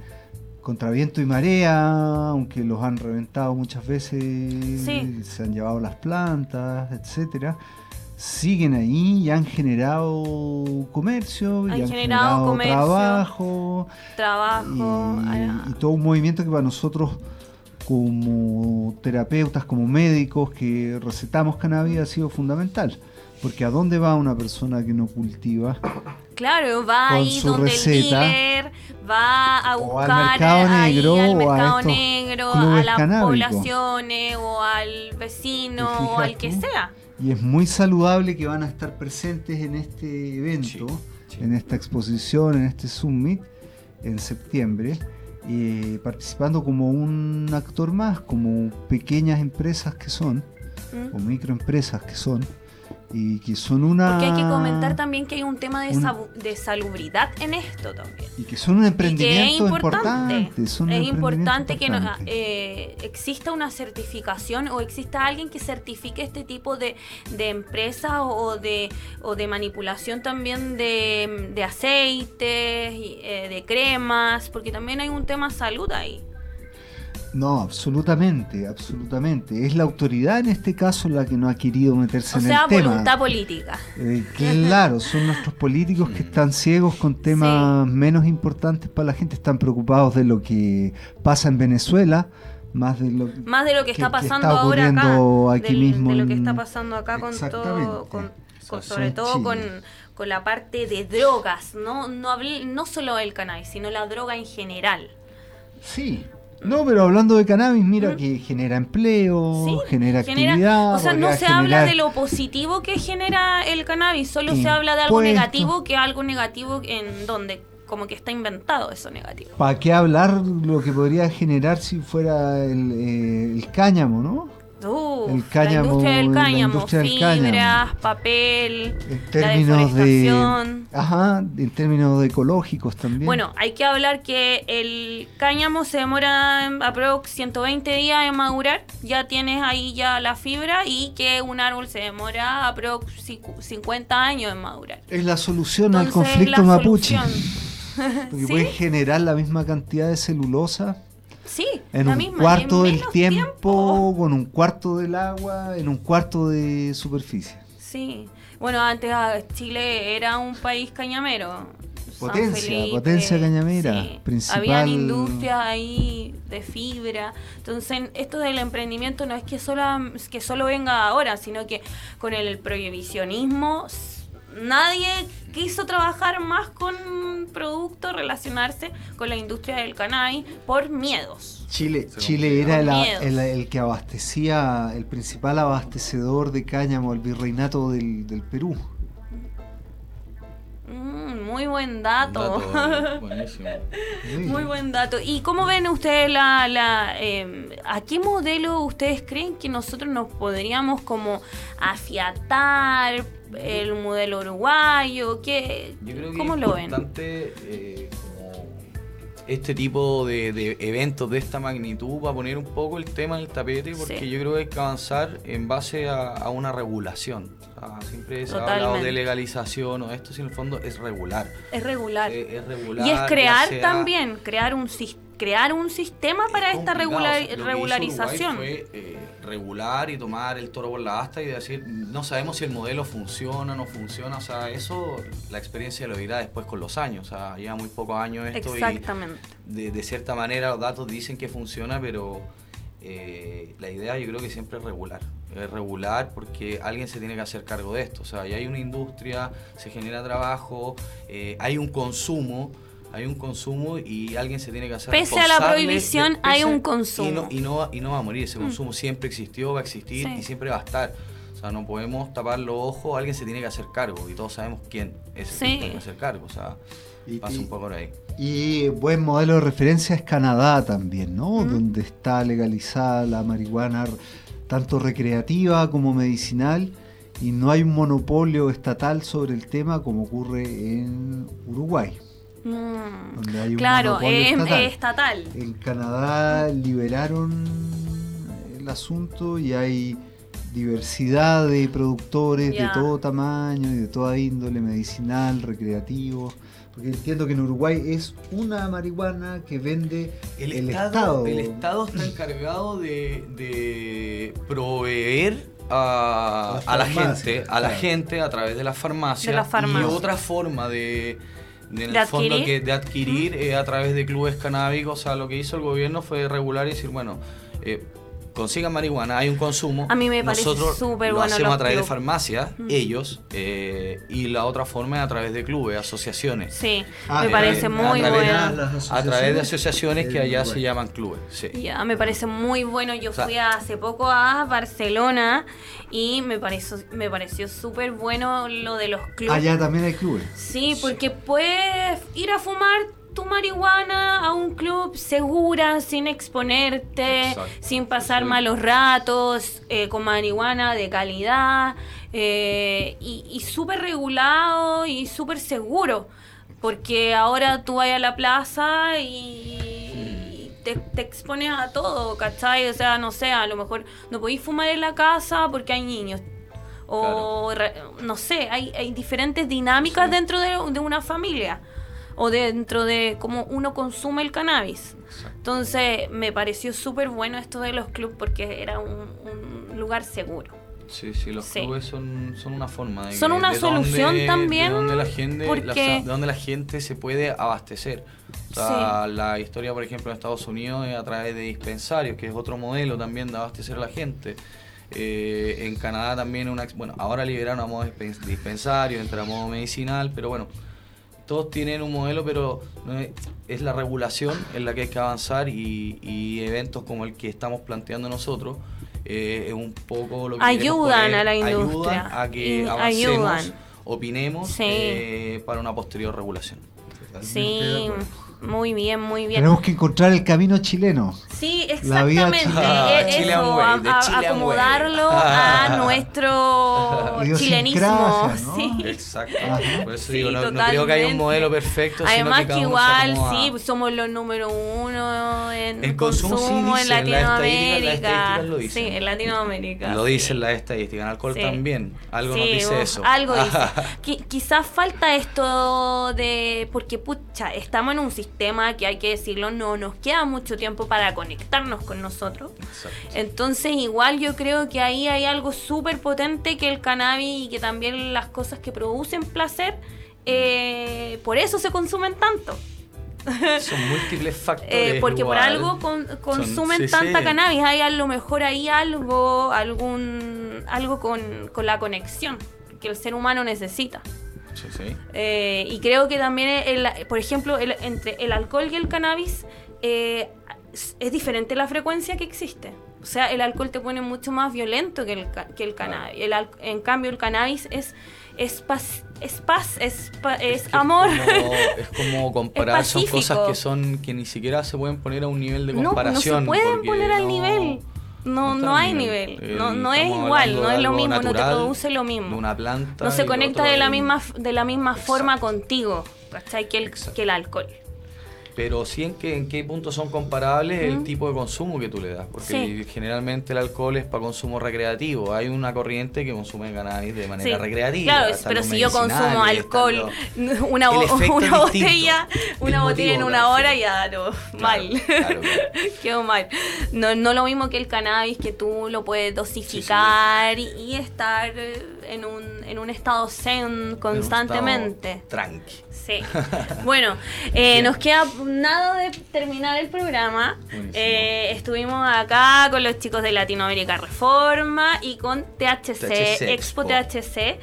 contra viento y marea, aunque los han reventado muchas veces, se han llevado las plantas, etcétera. Siguen ahí y han generado comercio, y han generado, trabajo, trabajo y, todo un movimiento que para nosotros como terapeutas, como médicos que recetamos cannabis ha sido fundamental. Porque ¿a dónde va una persona que no cultiva? Claro, va ahí donde el dealer va a buscar al mercado negro, al mercado a negro, a las poblaciones o al vecino o al que sea. Y es muy saludable que van a estar presentes en este evento, en esta exposición, en este summit en septiembre. Eh, participando como un actor más, como pequeñas empresas que son, mm. o microempresas que son, y que son una... Porque hay que comentar también que hay un tema de, de salubridad en esto también. Y que son un emprendimiento es importante. es importante que eh, exista una certificación o exista alguien que certifique este tipo de, de empresas o de, o de manipulación también de, de aceites, eh, de cremas, porque también hay un tema salud ahí. No, absolutamente, absolutamente. Es la autoridad en este caso la que no ha querido meterse en el tema. O sea, voluntad política. Eh, claro, son nuestros políticos que están ciegos con temas menos importantes para la gente, están preocupados de lo que pasa en Venezuela, más de lo, más de lo que, está pasando ahora acá, aquí mismo. De lo que está pasando acá con todo, sobre todo con, con, la parte de drogas, no, no, no solo el cannabis, sino la droga en general. Sí, no, pero hablando de cannabis, mira que genera empleo, genera, actividad. O sea, no se habla de lo positivo que genera el cannabis, solo se habla de algo negativo, que algo negativo en donde como que está inventado eso negativo. ¿Para qué hablar lo que podría generar si fuera el, eh, el cáñamo, no? El cáñamo, la industria del cáñamo, fibras, papel, en términos de, ajá, en términos de ecológicos también. Bueno, hay que hablar que el cáñamo se demora aproximadamente 120 días en madurar, ya tienes ahí ya la fibra y que un árbol se demora aproximadamente 50 años en madurar. Es la solución al conflicto mapuche. Porque puedes generar la misma cantidad de celulosa Sí, en un cuarto del tiempo, con un cuarto del agua, en un cuarto de superficie. Sí, bueno, antes ah, Chile era un país cañamero. Potencia, potencia cañamera, principal. Habían industrias ahí de fibra. Entonces, esto del emprendimiento no es que solo, que solo venga ahora, sino que con el prohibicionismo nadie quiso trabajar más con productos, relacionarse con la industria del cannabis por miedos. Chile, Chile era el, que abastecía, el principal abastecedor de cáñamo, el virreinato del, Perú. Mm, muy buen dato. muy buen dato. ¿Y cómo ven ustedes la, la em, a qué modelo ustedes creen que nosotros nos podríamos como afiatar el modelo uruguayo? ¿Qué, Yo creo que ¿Cómo es lo ven? importante eh, como este tipo de, de eventos de esta magnitud para poner un poco el tema en el tapete porque Sí. yo creo que hay que avanzar en base a, a una regulación. Siempre se ha hablado de legalización o esto, si en el fondo es regular. Es regular. Eh, es regular. y es crear sea- también, crear un sis- crear un sistema para Es esta regular- o sea, regularización. Fue eh, regular y tomar el toro por la asta y decir, no sabemos si el modelo funciona o no funciona. O sea, eso la experiencia lo dirá después con los años. O sea, lleva muy pocos años esto Exactamente. y de, de cierta manera los datos dicen que funciona, pero eh, la idea yo creo que siempre es regular. Es regular porque alguien se tiene que hacer cargo de esto. O sea, ya hay una industria, se genera trabajo, eh, hay un consumo. Hay un consumo y alguien se tiene que hacer Pese a la prohibición, hay un consumo. Y no, y, no, va- y no va a morir, ese consumo siempre existió, va a existir Sí. y siempre va a estar. O sea, no podemos tapar los ojos, alguien se tiene que hacer cargo y todos sabemos quién es el Sí. que tiene que hacer cargo. O sea, Y- pasa un poco por ahí. Y buen modelo de referencia es Canadá también, ¿no? Mm. Donde está legalizada la marihuana tanto recreativa como medicinal y no hay un monopolio estatal sobre el tema como ocurre en Uruguay, Mm. donde hay un Claro, es estatal. es estatal. En Canadá liberaron el asunto y hay diversidad de productores de todo tamaño y de toda índole, medicinal, recreativo. Porque entiendo que en Uruguay es una marihuana que vende El, el, Estado, Estado. el Estado está encargado de, de proveer a, La a la farmacia, gente, a la gente a través de la farmacia. De la farmacia. Y otra forma de, en De el fondo adquirir. que de adquirir eh, a través de clubes canábicos. O sea, lo que hizo el gobierno fue regular y decir, bueno, eh, consigan marihuana, hay un consumo. A mí me parece Nosotros súper lo bueno hacemos a través de farmacias, Mm. ellos, eh, y la otra forma es a través de clubes, asociaciones. Sí, Ah, me eh, parece a muy través de bueno. A través de asociaciones que allá se llaman clubes. Sí. Ya, me parece muy bueno. Yo O sea- fui hace poco a Barcelona y me pareció, me pareció súper bueno lo de los clubes. Allá también hay clubes. Sí, porque puedes ir a fumar tu marihuana a un club segura, sin exponerte, Exacto. sin pasar Sí. malos ratos, eh, con marihuana de calidad eh, y, y súper regulado y súper seguro. Porque ahora tú vas a la plaza y te, te expones a todo, ¿cachai? O sea, no sé, a lo mejor no podéis fumar en la casa porque hay niños. O re- no sé, hay, hay diferentes dinámicas dentro de, de una familia o dentro de cómo uno consume el cannabis. Entonces me pareció súper bueno esto de los clubes porque era un, un lugar seguro. Sí, sí, los Sí. clubes son, son una forma de Son una de solución dónde- también, de donde la gente porque- la- de donde la gente se puede abastecer o sea, la historia por ejemplo en Estados Unidos es a través de dispensarios que es otro modelo también de abastecer a la gente Eh, en Canadá también una bueno ahora liberaron a modo dispen- dispensario entra a modo medicinal pero bueno todos tienen un modelo, pero no es, la regulación en la que hay que avanzar y, y eventos como el que estamos planteando nosotros eh, es un poco lo que Ayudan a la ayudan industria. a que avancemos, ayudan. opinemos Sí. eh, para una posterior regulación. Sí, muy bien, muy bien. Tenemos que encontrar el camino chileno. Sí, exactamente. Chilean eso, way, a- the a- Chilean acomodarlo a nuestro chilenismo. Sí. Exacto. Ajá. Por eso Sí, digo, no, no creo que haya un modelo perfecto. sino Además que, igual, sí, pues, somos los número uno en El consumo sí en Latinoamérica. estadísticas lo dicen. Sí, en Latinoamérica. Lo sí. dicen las estadísticas. En alcohol Sí. también. Algo nos dice eso. Algo dice. Qui- quizás falta esto de. Porque, pucha, estamos en un sistema que hay que decirlo, no nos queda mucho tiempo para conectarnos con nosotros. Exacto. Entonces, igual yo creo que ahí hay algo súper potente que el cannabis y que también las cosas que producen placer, eh, por eso se consumen tanto. Son múltiples factores. Eh, porque por algo con- consumen sí, tanta sí. cannabis. Hay a lo mejor ahí algo, algún, algo con, con la conexión que el ser humano necesita. Sí, sí. Eh, y creo que también, el, por ejemplo, el- entre el alcohol y el cannabis eh, es, es diferente la frecuencia que existe. O sea, el alcohol te pone mucho más violento que el, que el cannabis. El en cambio, el cannabis es, es paz, es, paz, es, pa- es que amor. Es como, es como comparar, son cosas que son que ni siquiera se pueden poner a un nivel de No, no se comparación. pueden poner al no- nivel. No, no, hay nivel, no, no es igual, no es lo mismo, no te produce lo mismo. una planta. No se conecta de la misma, de la misma forma contigo, ¿cachai? Que el, que el alcohol pero sí en qué, en qué punto son comparables el tipo de consumo que tú le das, porque generalmente el alcohol es para consumo recreativo, hay una corriente que consume cannabis de manera recreativa. Claro, pero si yo consumo alcohol, una, una botella, una botella en una hora, ya no, mal, quedó mal. No, no lo mismo que el cannabis, que tú lo puedes dosificar y, estar en un, en un estado zen constantemente. tranqui. Sí. bueno, eh, nos queda nada de terminar el programa. Eh, estuvimos acá con los chicos de Latinoamérica Reforma y con THC, Expo. THC.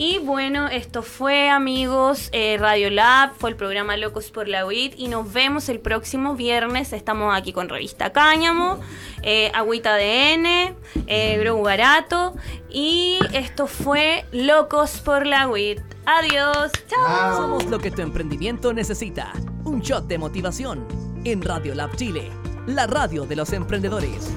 Y bueno, esto fue, amigos, eh, Radio Lab, fue el programa Locos por la WIT y nos vemos el próximo viernes. Estamos aquí con Revista Cáñamo, eh, Agüita DN, eh, Barato y esto fue Locos por la WIT. Adiós, chao. Somos lo que tu emprendimiento necesita. Un shot de motivación en Radio Lab Chile, la radio de los emprendedores.